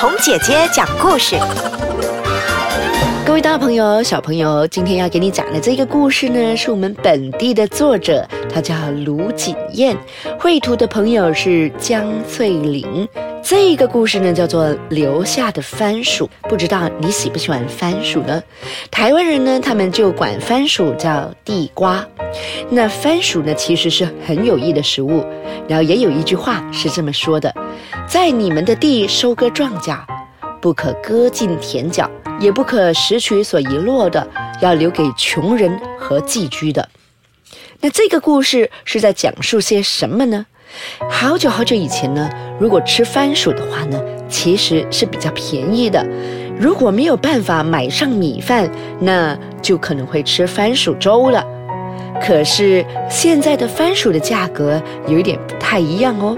童姐姐讲故事。各位大朋友、小朋友，今天要给你讲的这个故事呢，是我们本地的作者，他叫卢锦燕，绘图的朋友是江翠玲。这个故事呢，叫做《留下的番薯》，不知道你喜不喜欢番薯呢？台湾人呢，他们就管番薯叫地瓜。那番薯呢，其实是很有益的食物。然后也有一句话是这么说的：在你们的地收割庄稼，不可割尽田角。也不可拾取所遗落的，要留给穷人和寄居的。那这个故事是在讲述些什么呢？好久好久以前呢，如果吃番薯的话呢，其实是比较便宜的。如果没有办法买上米饭，那就可能会吃番薯粥了。可是现在的番薯的价格有一点不太一样哦。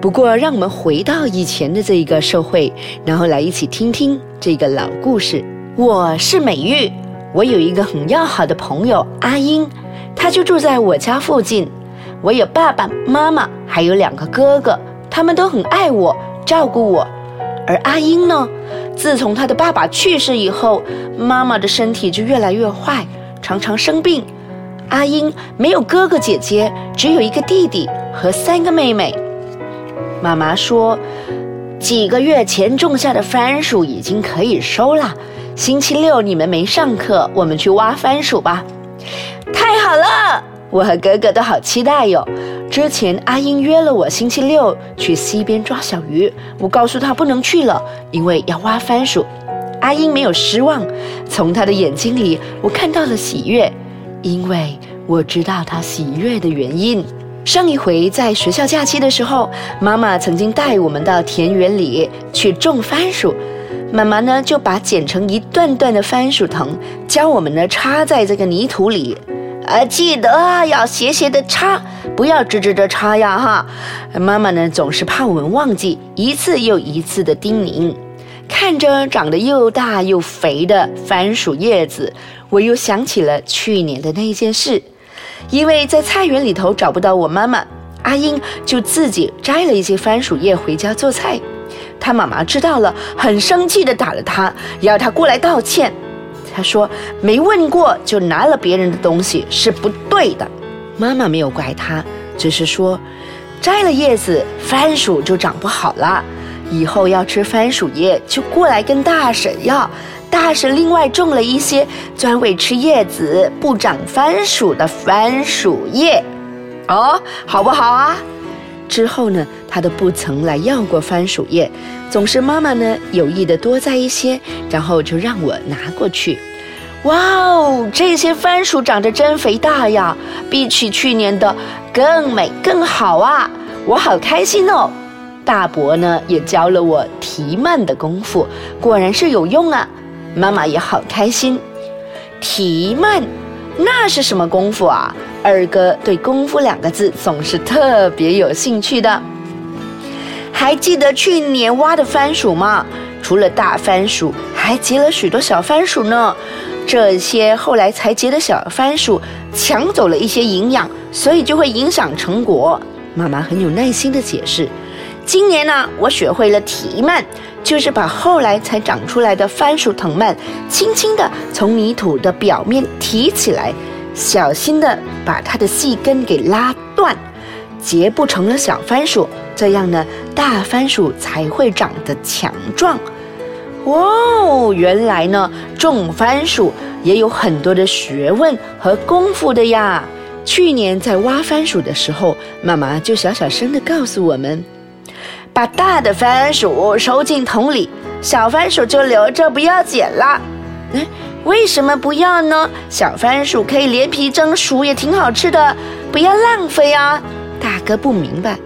不过，让我们回到以前的这一个社会，然后来一起听听这个老故事。我是美玉，我有一个很要好的朋友阿英，他就住在我家附近。我有爸爸妈妈，还有两个哥哥，他们都很爱我，照顾我。而阿英呢，自从他的爸爸去世以后，妈妈的身体就越来越坏，常常生病。阿英没有哥哥姐姐，只有一个弟弟和三个妹妹。妈妈说，几个月前种下的番薯已经可以收了。星期六你们没上课，我们去挖番薯吧。太好了，我和哥哥都好期待哟。之前阿英约了我星期六去溪边抓小鱼，我告诉他不能去了，因为要挖番薯。阿英没有失望，从他的眼睛里我看到了喜悦，因为我知道他喜悦的原因。上一回在学校假期的时候，妈妈曾经带我们到田园里去种番薯。妈妈呢就把剪成一段段的番薯藤，教我们呢插在这个泥土里。啊，记得啊，要斜斜的插，不要直直的插呀哈。妈妈呢总是怕我们忘记，一次又一次的叮咛。看着长得又大又肥的番薯叶子，我又想起了去年的那件事。因为在菜园里头找不到我妈妈，阿英就自己摘了一些番薯叶回家做菜。他妈妈知道了，很生气的打了他，要他过来道歉。他说没问过就拿了别人的东西是不对的。妈妈没有怪他，只是说摘了叶子，番薯就长不好了。以后要吃番薯叶，就过来跟大婶要。大婶另外种了一些专为吃叶子不长番薯的番薯叶，哦，好不好啊？之后呢，他都不曾来要过番薯叶，总是妈妈呢有意的多摘一些，然后就让我拿过去。哇哦，这些番薯长得真肥大呀，比起去年的更美更好啊！我好开心哦。大伯呢也教了我提慢的功夫，果然是有用啊。妈妈也好开心，提慢，那是什么功夫啊？二哥对“功夫”两个字总是特别有兴趣的。还记得去年挖的番薯吗？除了大番薯，还结了许多小番薯呢。这些后来才结的小番薯抢走了一些营养，所以就会影响成果。妈妈很有耐心的解释。今年呢，我学会了提蔓，就是把后来才长出来的番薯藤蔓，轻轻地从泥土的表面提起来，小心地把它的细根给拉断，结不成了小番薯，这样呢，大番薯才会长得强壮。哇哦，原来呢，种番薯也有很多的学问和功夫的呀。去年在挖番薯的时候，妈妈就小小声地告诉我们。把大的番薯收进桶里，小番薯就留着不要捡了。哎，为什么不要呢？小番薯可以连皮蒸熟，也挺好吃的，不要浪费啊！大哥不明白，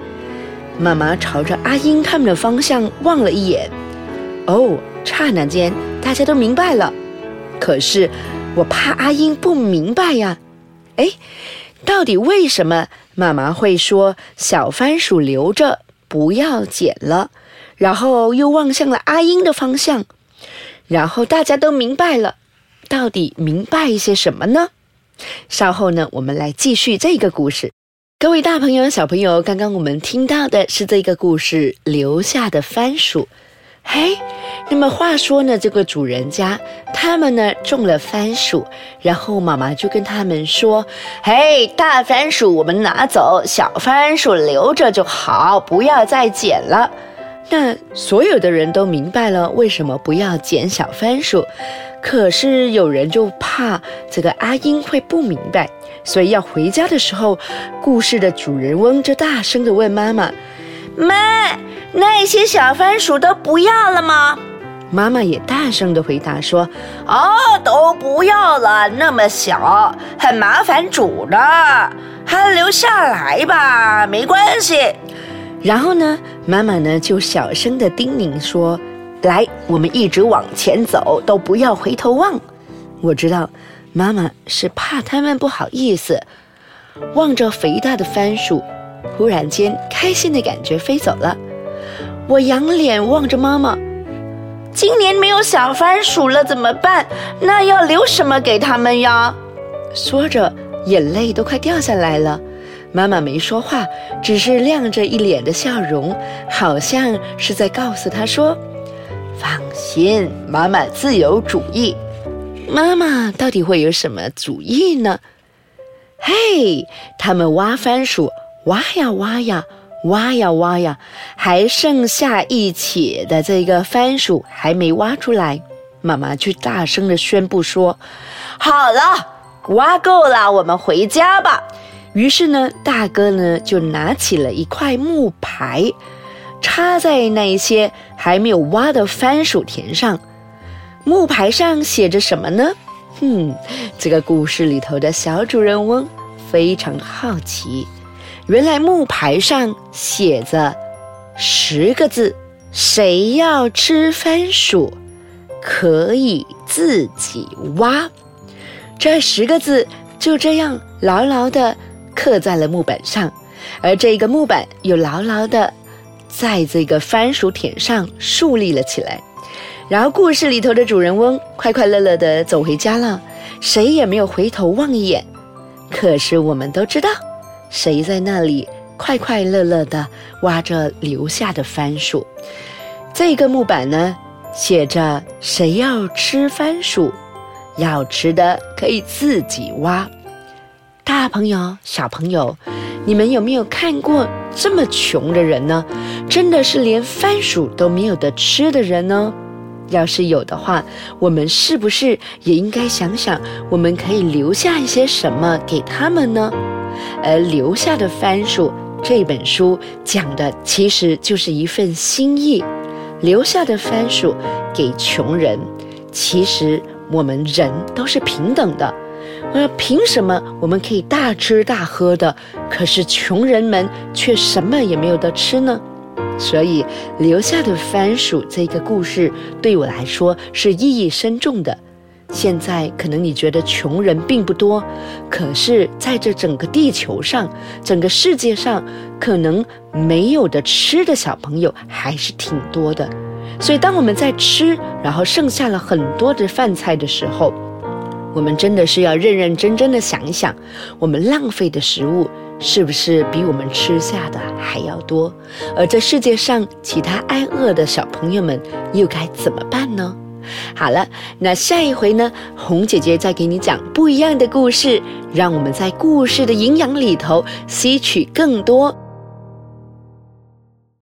妈妈朝着阿英他们的方向望了一眼。哦，刹那间大家都明白了。可是我怕阿英不明白呀。哎，到底为什么妈妈会说小番薯留着？不要剪了，然后又望向了阿英的方向，然后大家都明白了，到底明白一些什么呢？稍后呢，我们来继续这个故事。各位大朋友、小朋友，刚刚我们听到的是这个故事留下的番薯。嘿，那么话说呢，这个主人家他们呢种了番薯，然后妈妈就跟他们说：“嘿，大番薯我们拿走，小番薯留着就好，不要再捡了。”那所有的人都明白了为什么不要捡小番薯，可是有人就怕这个阿英会不明白，所以要回家的时候，故事的主人翁就大声的问妈妈：“妈。”那些小番薯都不要了吗？妈妈也大声的回答说：“哦，都不要了，那么小，很麻烦煮的，还留下来吧，没关系。”然后呢，妈妈呢就小声的叮咛说：“来，我们一直往前走，都不要回头望。”我知道，妈妈是怕他们不好意思，望着肥大的番薯，忽然间开心的感觉飞走了。我仰脸望着妈妈，今年没有小番薯了，怎么办？那要留什么给他们呀？说着，眼泪都快掉下来了。妈妈没说话，只是亮着一脸的笑容，好像是在告诉他说：“放心，妈妈自有主意。”妈妈到底会有什么主意呢？嘿，他们挖番薯，挖呀挖呀。挖呀挖呀，还剩下一起的这个番薯还没挖出来，妈妈就大声的宣布说：“好了，挖够了，我们回家吧。”于是呢，大哥呢就拿起了一块木牌，插在那些还没有挖的番薯田上。木牌上写着什么呢？哼，这个故事里头的小主人翁非常好奇。原来木牌上写着十个字：“谁要吃番薯，可以自己挖。”这十个字就这样牢牢地刻在了木板上，而这个木板又牢牢地在这个番薯田上竖立了起来。然后故事里头的主人翁快快乐乐地走回家了，谁也没有回头望一眼。可是我们都知道。谁在那里快快乐乐地挖着留下的番薯？这个木板呢，写着“谁要吃番薯，要吃的可以自己挖。”大朋友、小朋友，你们有没有看过这么穷的人呢？真的是连番薯都没有得吃的人呢？要是有的话，我们是不是也应该想想，我们可以留下一些什么给他们呢？而留下的番薯这本书讲的其实就是一份心意，留下的番薯给穷人。其实我们人都是平等的，呃，凭什么我们可以大吃大喝的，可是穷人们却什么也没有得吃呢？所以留下的番薯这个故事对我来说是意义深重的。现在可能你觉得穷人并不多，可是在这整个地球上，整个世界上，可能没有的吃的小朋友还是挺多的。所以，当我们在吃，然后剩下了很多的饭菜的时候，我们真的是要认认真真的想一想，我们浪费的食物是不是比我们吃下的还要多？而这世界上其他挨饿的小朋友们又该怎么办呢？好了，那下一回呢？红姐姐再给你讲不一样的故事，让我们在故事的营养里头吸取更多。